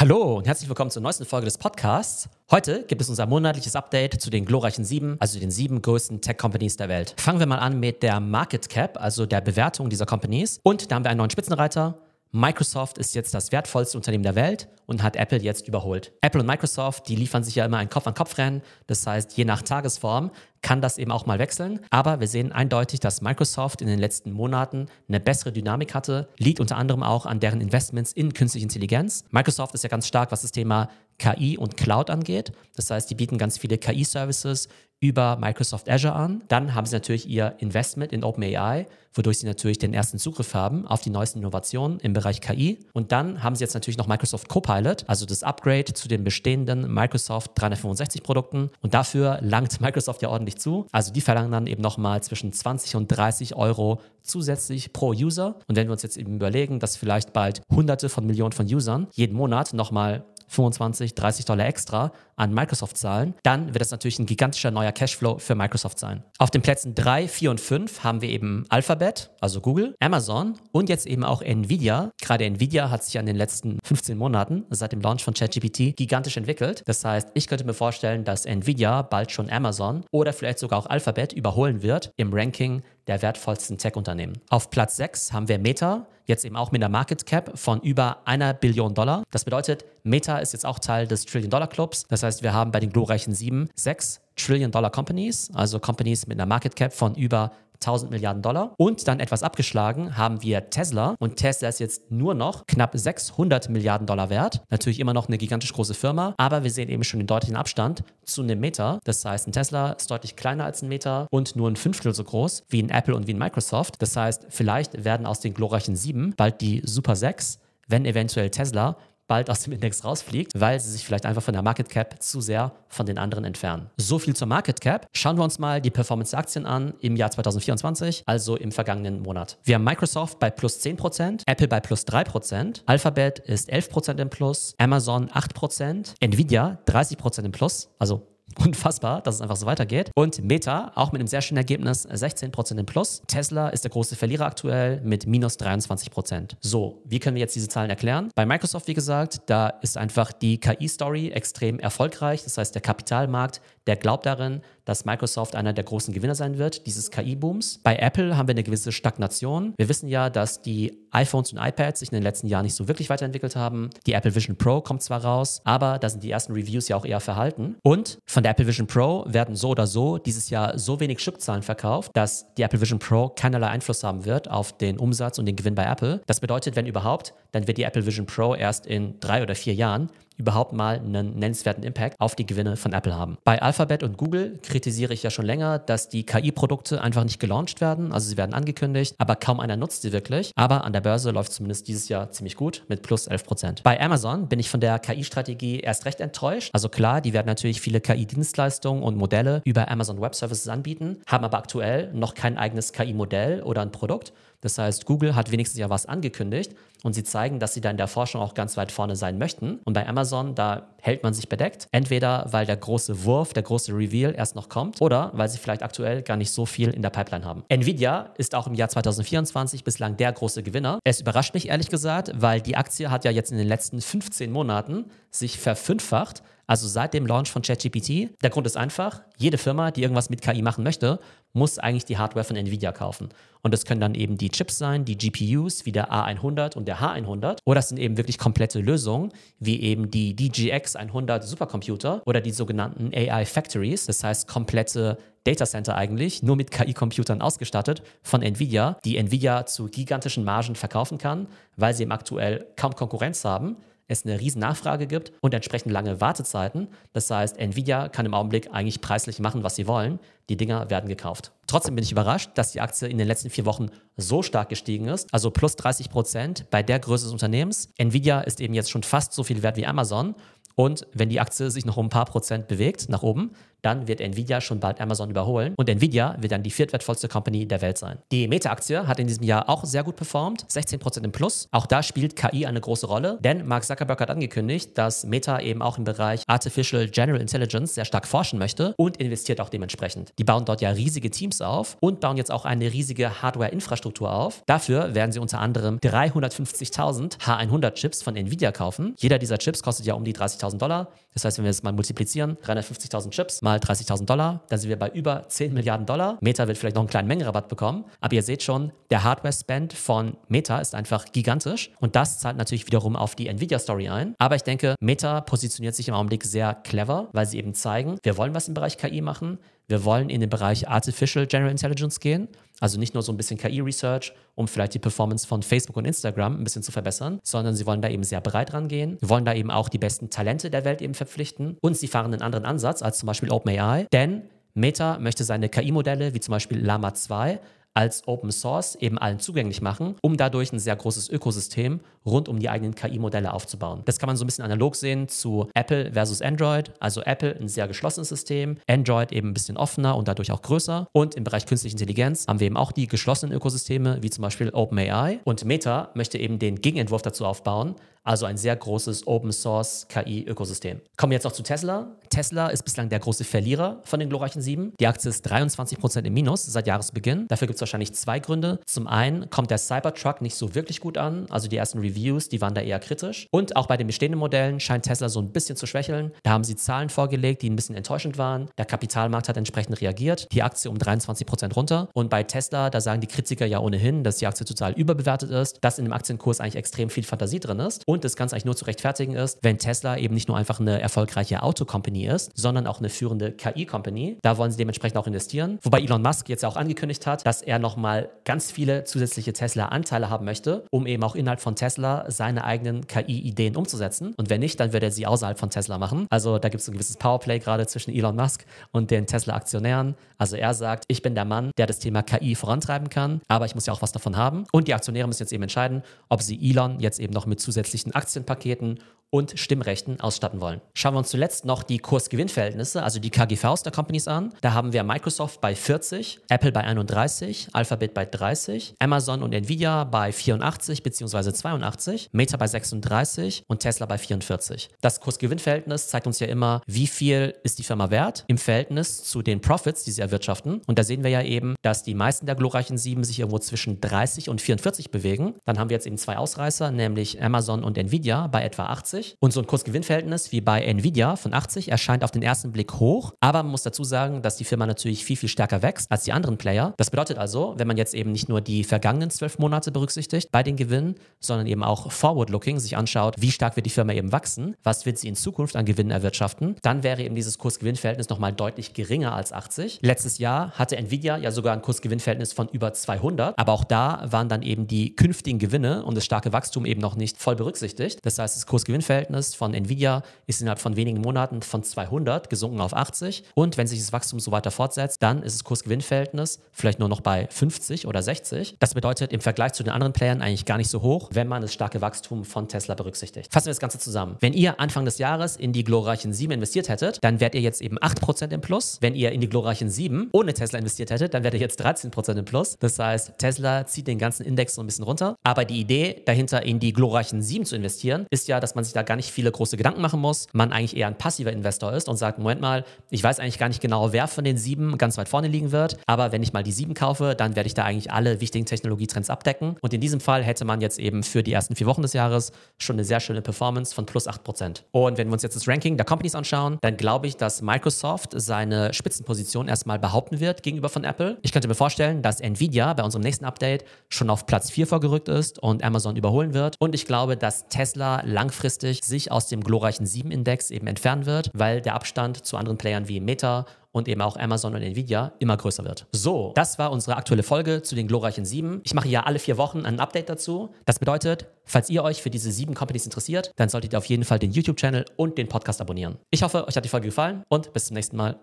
Hallo und herzlich willkommen zur neuesten Folge des Podcasts. Heute gibt es unser monatliches Update zu den glorreichen sieben, also den sieben größten Tech-Companies der Welt. Fangen wir mal an mit der Market Cap, also der Bewertung dieser Companies. Und da haben wir einen neuen Spitzenreiter. Microsoft ist jetzt das wertvollste Unternehmen der Welt und hat Apple jetzt überholt. Apple und Microsoft, die liefern sich ja immer ein Kopf-an-Kopf-Rennen. Das heißt, je nach Tagesform kann das eben auch mal wechseln. Aber wir sehen eindeutig, dass Microsoft in den letzten Monaten eine bessere Dynamik hatte. Liegt unter anderem auch an deren Investments in künstliche Intelligenz. Microsoft ist ja ganz stark, was das Thema KI und Cloud angeht. Das heißt, die bieten ganz viele KI-Services über Microsoft Azure an. Dann haben sie natürlich ihr Investment in OpenAI, wodurch sie natürlich den ersten Zugriff haben auf die neuesten Innovationen im Bereich KI. Und dann haben sie jetzt natürlich noch Microsoft Copilot, also das Upgrade zu den bestehenden Microsoft 365 Produkten. Und dafür langt Microsoft ja ordentlich zu. Also die verlangen dann eben nochmal zwischen 20 und 30 Euro zusätzlich pro User. Und wenn wir uns jetzt eben überlegen, dass vielleicht bald hunderte von Millionen von Usern jeden Monat nochmal 25, 30 Dollar extra an Microsoft zahlen, dann wird das natürlich ein gigantischer neuer Cashflow für Microsoft sein. Auf den Plätzen 3, 4 und 5 haben wir eben Alphabet, also Google, Amazon und jetzt eben auch Nvidia. Gerade Nvidia hat sich an den letzten 15 Monaten seit dem Launch von ChatGPT gigantisch entwickelt. Das heißt, ich könnte mir vorstellen, dass Nvidia bald schon Amazon oder vielleicht sogar auch Alphabet überholen wird im Ranking der wertvollsten Tech-Unternehmen. Auf Platz 6 haben wir Meta, jetzt eben auch mit einer Market Cap von über einer Billion Dollar. Das bedeutet, Meta ist jetzt auch Teil des Trillion-Dollar-Clubs. Das heißt, wir haben bei den glorreichen sieben sechs Trillion-Dollar-Companies, also Companies mit einer Market Cap von über 1000 Milliarden Dollar. Und dann etwas abgeschlagen haben wir Tesla. Und Tesla ist jetzt nur noch knapp 600 Milliarden Dollar wert. Natürlich immer noch eine gigantisch große Firma, aber wir sehen eben schon den deutlichen Abstand zu einem Meta. Das heißt, ein Tesla ist deutlich kleiner als ein Meta und nur ein Fünftel so groß wie ein Apple und wie ein Microsoft. Das heißt, vielleicht werden aus den glorreichen sieben bald die Super 6 wenn eventuell Tesla bald aus dem Index rausfliegt, weil sie sich vielleicht einfach von der Market Cap zu sehr von den anderen entfernen. So viel zur Market Cap. Schauen wir uns mal die Performance der Aktien an im Jahr 2024, also im vergangenen Monat. Wir haben Microsoft bei plus 10%, Apple bei plus 3%, Alphabet ist 11% im Plus, Amazon 8%, Nvidia 30% im Plus, also Unfassbar, dass es einfach so weitergeht. Und Meta, auch mit einem sehr schönen Ergebnis, 16% im Plus. Tesla ist der große Verlierer aktuell mit minus 23%. So, wie können wir jetzt diese Zahlen erklären? Bei Microsoft, wie gesagt, da ist einfach die KI-Story extrem erfolgreich. Das heißt, der Kapitalmarkt, der glaubt darin, dass Microsoft einer der großen Gewinner sein wird, dieses KI-Booms. Bei Apple haben wir eine gewisse Stagnation. Wir wissen ja, dass die iPhones und iPads sich in den letzten Jahren nicht so wirklich weiterentwickelt haben. Die Apple Vision Pro kommt zwar raus, aber da sind die ersten Reviews ja auch eher verhalten. Und von der Apple Vision Pro werden so oder so dieses Jahr so wenig Stückzahlen verkauft, dass die Apple Vision Pro keinerlei Einfluss haben wird auf den Umsatz und den Gewinn bei Apple. Das bedeutet, wenn überhaupt, dann wird die Apple Vision Pro erst in drei oder vier Jahren überhaupt mal einen nennenswerten Impact auf die Gewinne von Apple haben. Bei Alphabet und Google kritisiere ich ja schon länger, dass die KI-Produkte einfach nicht gelauncht werden. Also sie werden angekündigt, aber kaum einer nutzt sie wirklich. Aber an der Börse läuft zumindest dieses Jahr ziemlich gut mit plus 11 Prozent. Bei Amazon bin ich von der KI-Strategie erst recht enttäuscht. Also klar, die werden natürlich viele KI-Dienstleistungen und Modelle über Amazon Web Services anbieten, haben aber aktuell noch kein eigenes KI-Modell oder ein Produkt. Das heißt, Google hat wenigstens ja was angekündigt und sie zeigen, dass sie da in der Forschung auch ganz weit vorne sein möchten. Und bei Amazon, da hält man sich bedeckt. Entweder weil der große Wurf, der große Reveal erst noch kommt oder weil sie vielleicht aktuell gar nicht so viel in der Pipeline haben. Nvidia ist auch im Jahr 2024 bislang der große Gewinner. Es überrascht mich ehrlich gesagt, weil die Aktie hat ja jetzt in den letzten 15 Monaten sich verfünffacht. Also seit dem Launch von ChatGPT. Der Grund ist einfach, jede Firma, die irgendwas mit KI machen möchte, muss eigentlich die Hardware von Nvidia kaufen. Und das können dann eben die Chips sein, die GPUs wie der A100 und der H100. Oder es sind eben wirklich komplette Lösungen, wie eben die DGX 100 Supercomputer oder die sogenannten AI Factories. Das heißt komplette Datacenter eigentlich, nur mit KI-Computern ausgestattet von Nvidia, die Nvidia zu gigantischen Margen verkaufen kann, weil sie eben aktuell kaum Konkurrenz haben es eine riesen Nachfrage gibt und entsprechend lange Wartezeiten. Das heißt, Nvidia kann im Augenblick eigentlich preislich machen, was sie wollen. Die Dinger werden gekauft. Trotzdem bin ich überrascht, dass die Aktie in den letzten vier Wochen so stark gestiegen ist, also plus 30 Prozent bei der Größe des Unternehmens. Nvidia ist eben jetzt schon fast so viel wert wie Amazon. Und wenn die Aktie sich noch um ein paar Prozent bewegt nach oben, dann wird Nvidia schon bald Amazon überholen und Nvidia wird dann die viertwertvollste Company der Welt sein. Die Meta-Aktie hat in diesem Jahr auch sehr gut performt, 16% im Plus. Auch da spielt KI eine große Rolle, denn Mark Zuckerberg hat angekündigt, dass Meta eben auch im Bereich Artificial General Intelligence sehr stark forschen möchte und investiert auch dementsprechend. Die bauen dort ja riesige Teams auf und bauen jetzt auch eine riesige Hardware-Infrastruktur auf. Dafür werden sie unter anderem 350.000 H100-Chips von Nvidia kaufen. Jeder dieser Chips kostet ja um die 30.000 Dollar. Das heißt, wenn wir es mal multiplizieren, 350.000 Chips mal 30.000 Dollar, dann sind wir bei über 10 Milliarden Dollar. Meta wird vielleicht noch einen kleinen Mengenrabatt bekommen, aber ihr seht schon, der Hardware-Spend von Meta ist einfach gigantisch und das zahlt natürlich wiederum auf die Nvidia-Story ein. Aber ich denke, Meta positioniert sich im Augenblick sehr clever, weil sie eben zeigen, wir wollen was im Bereich KI machen, wir wollen in den Bereich Artificial General Intelligence gehen, also nicht nur so ein bisschen KI-Research, um vielleicht die Performance von Facebook und Instagram ein bisschen zu verbessern, sondern sie wollen da eben sehr breit rangehen, wollen da eben auch die besten Talente der Welt eben verpflichten und sie fahren einen anderen Ansatz als zum Beispiel OpenAI, denn Meta möchte seine KI-Modelle wie zum Beispiel Llama 2 als Open Source eben allen zugänglich machen, um dadurch ein sehr großes Ökosystem rund um die eigenen KI-Modelle aufzubauen. Das kann man so ein bisschen analog sehen zu Apple versus Android. Also Apple ein sehr geschlossenes System, Android eben ein bisschen offener und dadurch auch größer. Und im Bereich künstliche Intelligenz haben wir eben auch die geschlossenen Ökosysteme, wie zum Beispiel OpenAI. Und Meta möchte eben den Gegenentwurf dazu aufbauen, also ein sehr großes Open Source KI-Ökosystem. Kommen wir jetzt noch zu Tesla. Tesla ist bislang der große Verlierer von den glorreichen sieben. Die Aktie ist 23% im Minus seit Jahresbeginn. Dafür gibt es wahrscheinlich zwei Gründe. Zum einen kommt der Cybertruck nicht so wirklich gut an. Also die ersten Reviews, die waren da eher kritisch. Und auch bei den bestehenden Modellen scheint Tesla so ein bisschen zu schwächeln. Da haben sie Zahlen vorgelegt, die ein bisschen enttäuschend waren. Der Kapitalmarkt hat entsprechend reagiert. Die Aktie um 23% runter. Und bei Tesla, da sagen die Kritiker ja ohnehin, dass die Aktie total überbewertet ist, dass in dem Aktienkurs eigentlich extrem viel Fantasie drin ist und das Ganze eigentlich nur zu rechtfertigen ist, wenn Tesla eben nicht nur einfach eine erfolgreiche Auto-Company ist, sondern auch eine führende KI-Company. Da wollen sie dementsprechend auch investieren. Wobei Elon Musk jetzt auch angekündigt hat, dass er nochmal ganz viele zusätzliche Tesla-Anteile haben möchte, um eben auch innerhalb von Tesla seine eigenen KI-Ideen umzusetzen. Und wenn nicht, dann wird er sie außerhalb von Tesla machen. Also da gibt es ein gewisses Powerplay gerade zwischen Elon Musk und den Tesla-Aktionären. Also er sagt, ich bin der Mann, der das Thema KI vorantreiben kann, aber ich muss ja auch was davon haben. Und die Aktionäre müssen jetzt eben entscheiden, ob sie Elon jetzt eben noch mit zusätzlichen zusätzlichen Aktienpaketen und Stimmrechten ausstatten wollen. Schauen wir uns zuletzt noch die Kurs-Gewinn-Verhältnisse, also die KGVs der Companies an. Da haben wir Microsoft bei 40, Apple bei 31, Alphabet bei 30, Amazon und Nvidia bei 84 bzw. 82, Meta bei 36 und Tesla bei 44. Das Kurs-Gewinn-Verhältnis zeigt uns ja immer, wie viel ist die Firma wert im Verhältnis zu den Profits, die sie erwirtschaften. Und da sehen wir ja eben, dass die meisten der glorreichen sieben sich irgendwo zwischen 30 und 44 bewegen. Dann haben wir jetzt eben zwei Ausreißer, nämlich Amazon und Nvidia bei etwa 80 80 und so ein Kursgewinnverhältnis wie bei Nvidia von 80 erscheint auf den ersten Blick hoch, aber man muss dazu sagen, dass die Firma natürlich viel, viel stärker wächst als die anderen Player. Das bedeutet also, wenn man jetzt eben nicht nur die vergangenen zwölf Monate berücksichtigt bei den Gewinnen, sondern eben auch forward-looking sich anschaut, wie stark wird die Firma eben wachsen, was wird sie in Zukunft an Gewinnen erwirtschaften, dann wäre eben dieses Kursgewinnverhältnis nochmal deutlich geringer als 80. Letztes Jahr hatte Nvidia ja sogar ein Kursgewinnverhältnis von über 200, aber auch da waren dann eben die künftigen Gewinne und das starke Wachstum eben noch nicht voll berücksichtigt. Das heißt, das Kursgewinnverhältnis Kursgewinnverhältnis von Nvidia ist innerhalb von wenigen Monaten von 200 gesunken auf 80. Und wenn sich das Wachstum so weiter fortsetzt, dann ist das Kursgewinnverhältnis vielleicht nur noch bei 50 oder 60. Das bedeutet im Vergleich zu den anderen Playern eigentlich gar nicht so hoch, wenn man das starke Wachstum von Tesla berücksichtigt. Fassen wir das Ganze zusammen. Wenn ihr Anfang des Jahres in die glorreichen 7 investiert hättet, dann wärt ihr jetzt eben 8% im Plus. Wenn ihr in die glorreichen 7 ohne Tesla investiert hättet, dann wärt ihr jetzt 13% im Plus. Das heißt, Tesla zieht den ganzen Index so ein bisschen runter. Aber die Idee dahinter, in die glorreichen 7 zu investieren, ist ja, dass man sich da gar nicht viele große Gedanken machen muss, man eigentlich eher ein passiver Investor ist und sagt, Moment mal, ich weiß eigentlich gar nicht genau, wer von den sieben ganz weit vorne liegen wird, aber wenn ich mal die sieben kaufe, dann werde ich da eigentlich alle wichtigen Technologietrends abdecken. Und in diesem Fall hätte man jetzt eben für die ersten vier Wochen des Jahres schon eine sehr schöne Performance von plus 8%. Und wenn wir uns jetzt das Ranking der Companies anschauen, dann glaube ich, dass Microsoft seine Spitzenposition erstmal behaupten wird gegenüber von Apple. Ich könnte mir vorstellen, dass Nvidia bei unserem nächsten Update schon auf Platz 4 vorgerückt ist und Amazon überholen wird. Und ich glaube, dass Tesla langfristig sich aus dem glorreichen 7-Index eben entfernen wird, weil der Abstand zu anderen Playern wie Meta und eben auch Amazon und Nvidia immer größer wird. So, das war unsere aktuelle Folge zu den glorreichen 7. Ich mache ja alle vier Wochen ein Update dazu. Das bedeutet, falls ihr euch für diese sieben Companies interessiert, dann solltet ihr auf jeden Fall den YouTube-Channel und den Podcast abonnieren. Ich hoffe, euch hat die Folge gefallen und bis zum nächsten Mal.